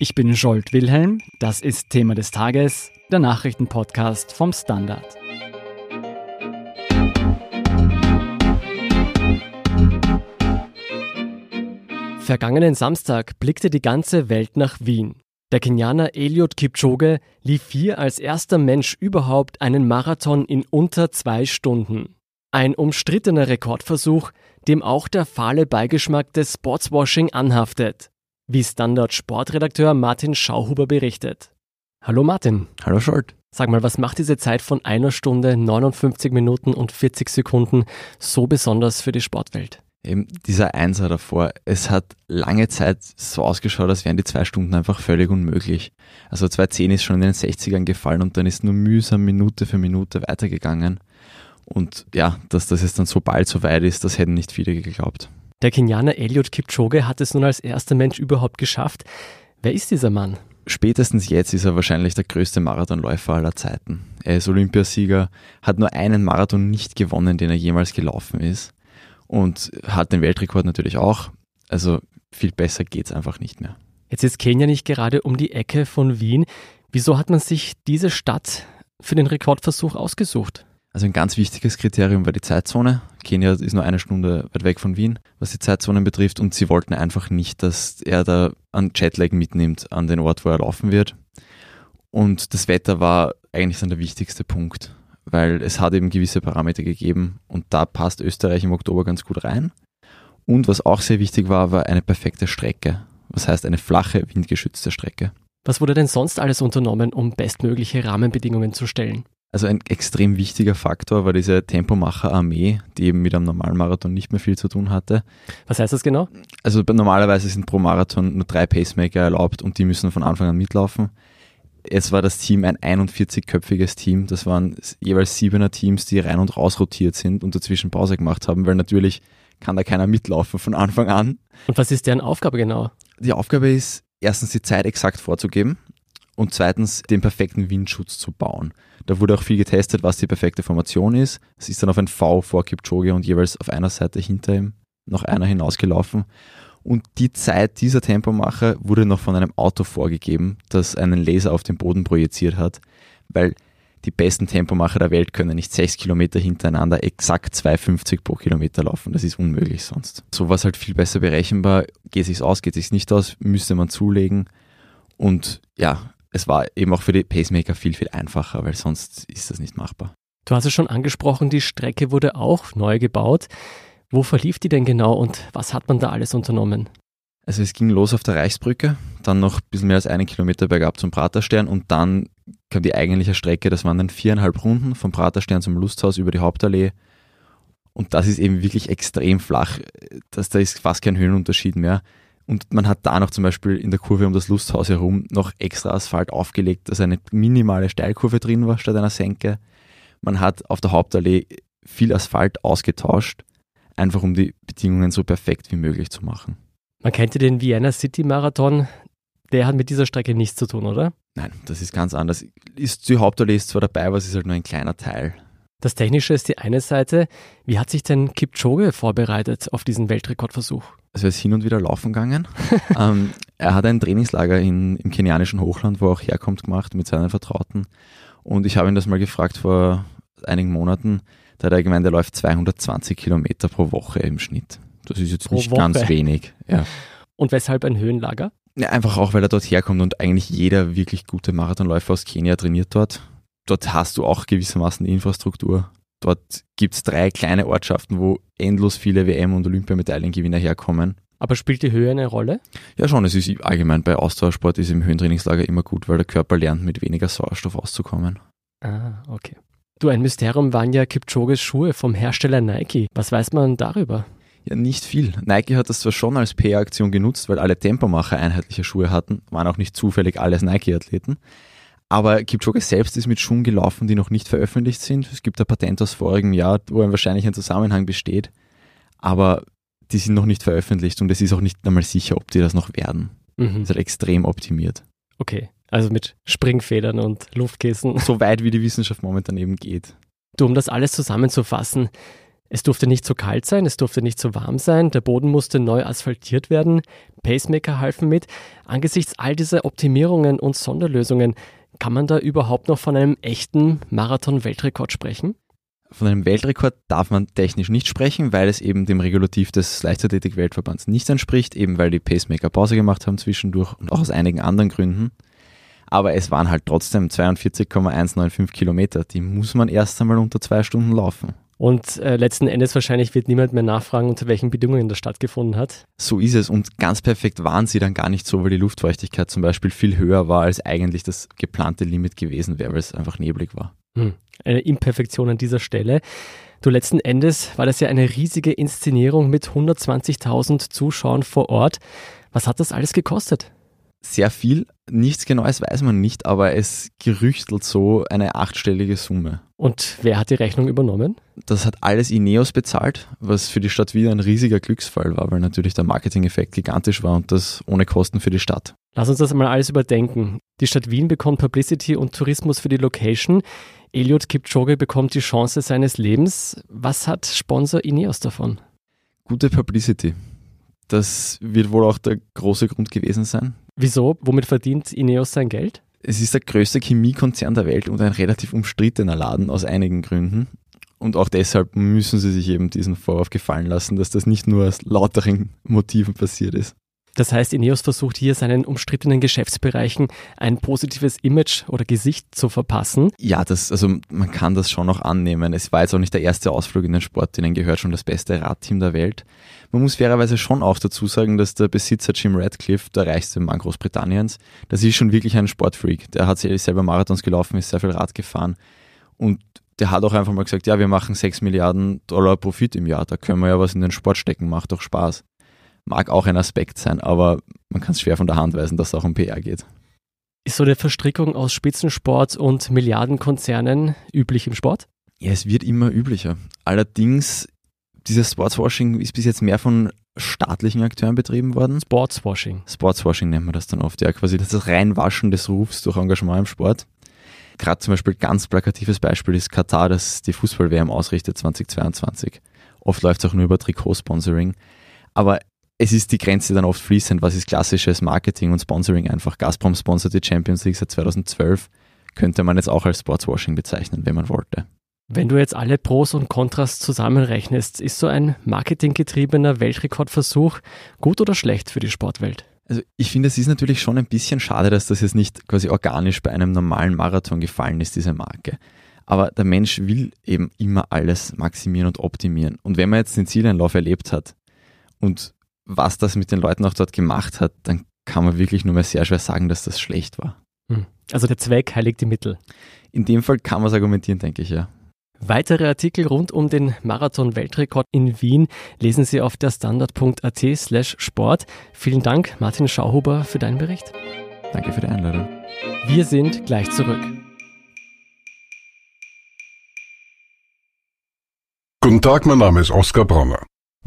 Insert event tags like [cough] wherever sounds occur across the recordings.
Ich bin Scholt Wilhelm, das ist Thema des Tages, der Nachrichtenpodcast vom Standard. Vergangenen Samstag blickte die ganze Welt nach Wien. Der Kenianer Eliud Kipchoge lief hier als erster Mensch überhaupt einen Marathon in unter zwei Stunden. Ein umstrittener Rekordversuch, dem auch der fahle Beigeschmack des Sportswashing anhaftet wie Standard-Sportredakteur Martin Schauhuber berichtet. Hallo Martin. Hallo Scholt. Sag mal, was macht diese Zeit von einer Stunde, 59 Minuten und 40 Sekunden so besonders für die Sportwelt? Eben dieser Einser davor. Es hat lange Zeit so ausgeschaut, als wären die zwei Stunden einfach völlig unmöglich. Also 2.10 ist schon in den 60ern gefallen und dann ist nur mühsam Minute für Minute weitergegangen. Und ja, dass das jetzt dann so bald so weit ist, das hätten nicht viele geglaubt. Der Kenianer Eliud Kipchoge hat es nun als erster Mensch überhaupt geschafft. Wer ist dieser Mann? Spätestens jetzt ist er wahrscheinlich der größte Marathonläufer aller Zeiten. Er ist Olympiasieger, hat nur einen Marathon nicht gewonnen, den er jemals gelaufen ist und hat den Weltrekord natürlich auch. Also viel besser geht's einfach nicht mehr. Jetzt ist Kenia nicht gerade um die Ecke von Wien. Wieso hat man sich diese Stadt für den Rekordversuch ausgesucht? Also ein ganz wichtiges Kriterium war die Zeitzone. Kenia ist nur eine Stunde weit weg von Wien, was die Zeitzonen betrifft. Und sie wollten einfach nicht, dass er da an Jetlag mitnimmt an den Ort, wo er laufen wird. Und das Wetter war eigentlich dann der wichtigste Punkt, weil es hat eben gewisse Parameter gegeben und da passt Österreich im Oktober ganz gut rein. Und was auch sehr wichtig war, war eine perfekte Strecke. Was heißt eine flache, windgeschützte Strecke. Was wurde denn sonst alles unternommen, um bestmögliche Rahmenbedingungen zu stellen? Also ein extrem wichtiger Faktor war diese Tempomacher-Armee, die eben mit einem normalen Marathon nicht mehr viel zu tun hatte. Was heißt das genau? Also normalerweise sind pro Marathon nur drei Pacemaker erlaubt und die müssen von Anfang an mitlaufen. Jetzt war das Team ein 41-köpfiges Team. Das waren jeweils siebener Teams, die rein und raus rotiert sind und dazwischen Pause gemacht haben, weil natürlich kann da keiner mitlaufen von Anfang an. Und was ist deren Aufgabe genau? Die Aufgabe ist, erstens die Zeit exakt vorzugeben und zweitens den perfekten Windschutz zu bauen. Da wurde auch viel getestet, was die perfekte Formation ist. Es ist dann auf ein V vor Kipchoge und jeweils auf einer Seite hinter ihm noch einer hinausgelaufen. Und die Zeit dieser Tempomacher wurde noch von einem Auto vorgegeben, das einen Laser auf den Boden projiziert hat, weil die besten Tempomacher der Welt können nicht sechs Kilometer hintereinander exakt 2,50 pro Kilometer laufen. Das ist unmöglich sonst. So war es halt viel besser berechenbar. Geht sich's aus, geht sich's nicht aus, müsste man zulegen. Und ja, es war eben auch für die Pacemaker viel, viel einfacher, weil sonst ist das nicht machbar. Du hast es schon angesprochen, die Strecke wurde auch neu gebaut. Wo verlief die denn genau und was hat man da alles unternommen? Also es ging los auf der Reichsbrücke, dann noch ein bisschen mehr als einen Kilometer bergab zum Praterstern und dann kam die eigentliche Strecke, das waren dann viereinhalb Runden vom Praterstern zum Lusthaus über die Hauptallee. Und das ist eben wirklich extrem flach, dass da ist fast kein Höhenunterschied mehr. Und man hat da noch zum Beispiel in der Kurve um das Lusthaus herum noch extra Asphalt aufgelegt, dass eine minimale Steilkurve drin war statt einer Senke. Man hat auf der Hauptallee viel Asphalt ausgetauscht, einfach um die Bedingungen so perfekt wie möglich zu machen. Man kennt ja den Vienna City Marathon. Der hat mit dieser Strecke nichts zu tun, oder? Nein, das ist ganz anders. Ist, die Hauptallee ist zwar dabei, aber es ist halt nur ein kleiner Teil. Das Technische ist die eine Seite. Wie hat sich denn Kipchoge vorbereitet auf diesen Weltrekordversuch? Also er ist hin und wieder laufen gegangen. [laughs] ähm, er hat ein Trainingslager in, im kenianischen Hochland, wo er auch herkommt, gemacht mit seinen Vertrauten. Und ich habe ihn das mal gefragt vor einigen Monaten. Da hat er gemeint, er läuft 220 Kilometer pro Woche im Schnitt. Das ist jetzt pro nicht Woche. ganz wenig. Ja. [laughs] Und weshalb ein Höhenlager? Ja, einfach auch, weil er dort herkommt und eigentlich jeder wirklich gute Marathonläufer aus Kenia trainiert dort. Dort hast du auch gewissermaßen die Infrastruktur. Dort gibt es drei kleine Ortschaften, wo endlos viele WM- und Olympiamedaillengewinner herkommen. Aber spielt die Höhe eine Rolle? Ja, schon. Es ist allgemein bei Ausdauersport ist im Höhentrainingslager immer gut, weil der Körper lernt, mit weniger Sauerstoff auszukommen. Ah, okay. Du, ein Mysterium waren ja Kipchoges Schuhe vom Hersteller Nike. Was weiß man darüber? Ja, nicht viel. Nike hat das zwar schon als PR-Aktion genutzt, weil alle Tempomacher einheitliche Schuhe hatten, waren auch nicht zufällig alles Nike-Athleten. Aber Kipchoge selbst ist mit Schuhen gelaufen, die noch nicht veröffentlicht sind. Es gibt ein Patent aus vorigem Jahr, wo wahrscheinlich ein Zusammenhang besteht. Aber die sind noch nicht veröffentlicht und es ist auch nicht einmal sicher, ob die das noch werden. Mhm. ist halt extrem optimiert. Okay, also mit Springfedern und Luftkissen. So weit wie die Wissenschaft momentan eben geht. Du, um das alles zusammenzufassen, Es durfte nicht zu kalt sein, es durfte nicht zu warm sein, der Boden musste neu asphaltiert werden, Pacemaker halfen mit. Angesichts all dieser Optimierungen und Sonderlösungen, kann man da überhaupt noch von einem echten Marathon-Weltrekord sprechen? Von einem Weltrekord darf man technisch nicht sprechen, weil es eben dem Regulativ des Leichtathletik-Weltverbands nicht entspricht, eben weil die Pacemaker Pause gemacht haben zwischendurch und auch aus einigen anderen Gründen. Aber es waren halt trotzdem 42,195 Kilometer. Die muss man erst einmal unter zwei Stunden laufen. Und äh, letzten Endes wahrscheinlich wird niemand mehr nachfragen, unter welchen Bedingungen das stattgefunden hat. So ist es. Und ganz perfekt waren sie dann gar nicht so, weil die Luftfeuchtigkeit zum Beispiel viel höher war, als eigentlich das geplante Limit gewesen wäre, weil es einfach neblig war. Hm. Eine Imperfektion an dieser Stelle. Du letzten Endes war das ja eine riesige Inszenierung mit 120.000 Zuschauern vor Ort. Was hat das alles gekostet? Sehr viel. Nichts Genaues weiß man nicht, aber es gerüchtelt so eine achtstellige Summe. Und wer hat die Rechnung übernommen? Das hat alles Ineos bezahlt, was für die Stadt wieder ein riesiger Glücksfall war, weil natürlich der Marketing-Effekt gigantisch war und das ohne Kosten für die Stadt. Lass uns das mal alles überdenken. Die Stadt Wien bekommt Publicity und Tourismus für die Location. Eliud Kipchoge bekommt die Chance seines Lebens. Was hat Sponsor Ineos davon? Gute Publicity. Das wird wohl auch der große Grund gewesen sein. Wieso? Womit verdient Ineos sein Geld? Es ist der größte Chemiekonzern der Welt und ein relativ umstrittener Laden aus einigen Gründen. Und auch deshalb müssen sie sich eben diesen Vorwurf gefallen lassen, dass das nicht nur aus lauteren Motiven passiert ist. Das heißt, Ineos versucht hier seinen umstrittenen Geschäftsbereichen ein positives Image oder Gesicht zu verpassen. Ja, das, also man kann das schon noch annehmen. Es war jetzt auch nicht der erste Ausflug in den Sport, denen gehört schon das beste Radteam der Welt. Man muss fairerweise schon auch dazu sagen, dass der Besitzer Jim Radcliffe, der reichste Mann Großbritanniens, das ist schon wirklich ein Sportfreak. Der hat selber Marathons gelaufen, ist sehr viel Rad gefahren und der hat auch einfach mal gesagt, ja, wir machen 6 Milliarden Dollar Profit im Jahr, da können wir ja was in den Sport stecken, macht doch Spaß mag auch ein Aspekt sein, aber man kann es schwer von der Hand weisen, dass es auch um PR geht. Ist so eine Verstrickung aus Spitzensport und Milliardenkonzernen üblich im Sport? Ja, es wird immer üblicher. Allerdings, dieses Sportswashing ist bis jetzt mehr von staatlichen Akteuren betrieben worden. Sportswashing. Sportswashing nennt man das dann oft, ja, quasi das Reinwaschen des Rufs durch Engagement im Sport. Gerade zum Beispiel ganz plakatives Beispiel ist Katar, das die Fußball-WM ausrichtet 2022. Oft läuft es auch nur über Trikotsponsoring. Aber es ist die Grenze dann oft fließend, was ist klassisches Marketing und Sponsoring einfach. Gazprom sponsert die Champions League seit 2012, könnte man jetzt auch als Sportswashing bezeichnen, wenn man wollte. Wenn du jetzt alle Pros und Kontras zusammenrechnest, ist so ein marketinggetriebener Weltrekordversuch gut oder schlecht für die Sportwelt? Also ich finde, es ist natürlich schon ein bisschen schade, dass das jetzt nicht quasi organisch bei einem normalen Marathon gefallen ist, diese Marke. Aber der Mensch will eben immer alles maximieren und optimieren. Und wenn man jetzt den Zieleinlauf erlebt hat und was das mit den Leuten auch dort gemacht hat, dann kann man wirklich nur mehr sehr schwer sagen, dass das schlecht war. Hm. Also der Zweck heiligt die Mittel. In dem Fall kann man es argumentieren, denke ich, ja. Weitere Artikel rund um den Marathon-Weltrekord in Wien lesen Sie auf der standard.at slash Sport. Vielen Dank, Martin Schauhuber, für deinen Bericht. Danke für die Einladung. Wir sind gleich zurück. Guten Tag, mein Name ist Oskar Bronner.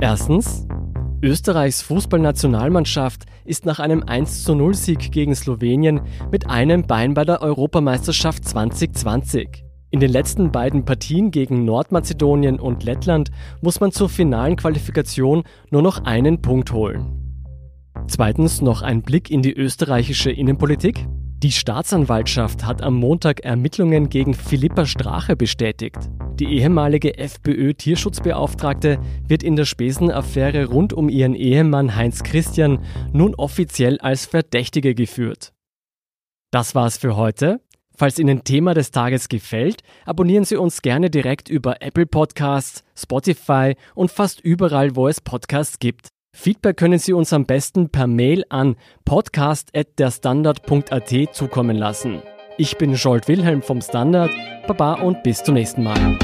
Erstens, Österreichs Fußballnationalmannschaft ist nach einem 10 Sieg gegen Slowenien mit einem Bein bei der Europameisterschaft 2020. In den letzten beiden Partien gegen Nordmazedonien und Lettland muss man zur finalen Qualifikation nur noch einen Punkt holen. Zweitens noch ein Blick in die österreichische Innenpolitik. Die Staatsanwaltschaft hat am Montag Ermittlungen gegen Philippa Strache bestätigt. Die ehemalige FPÖ-Tierschutzbeauftragte wird in der Spesenaffäre rund um ihren Ehemann Heinz Christian nun offiziell als Verdächtige geführt. Das war's für heute. Falls Ihnen Thema des Tages gefällt, abonnieren Sie uns gerne direkt über Apple Podcasts, Spotify und fast überall, wo es Podcasts gibt. Feedback können Sie uns am besten per Mail an podcast.derstandard.at zukommen lassen. Ich bin Scholt Wilhelm vom Standard. Baba und bis zum nächsten Mal.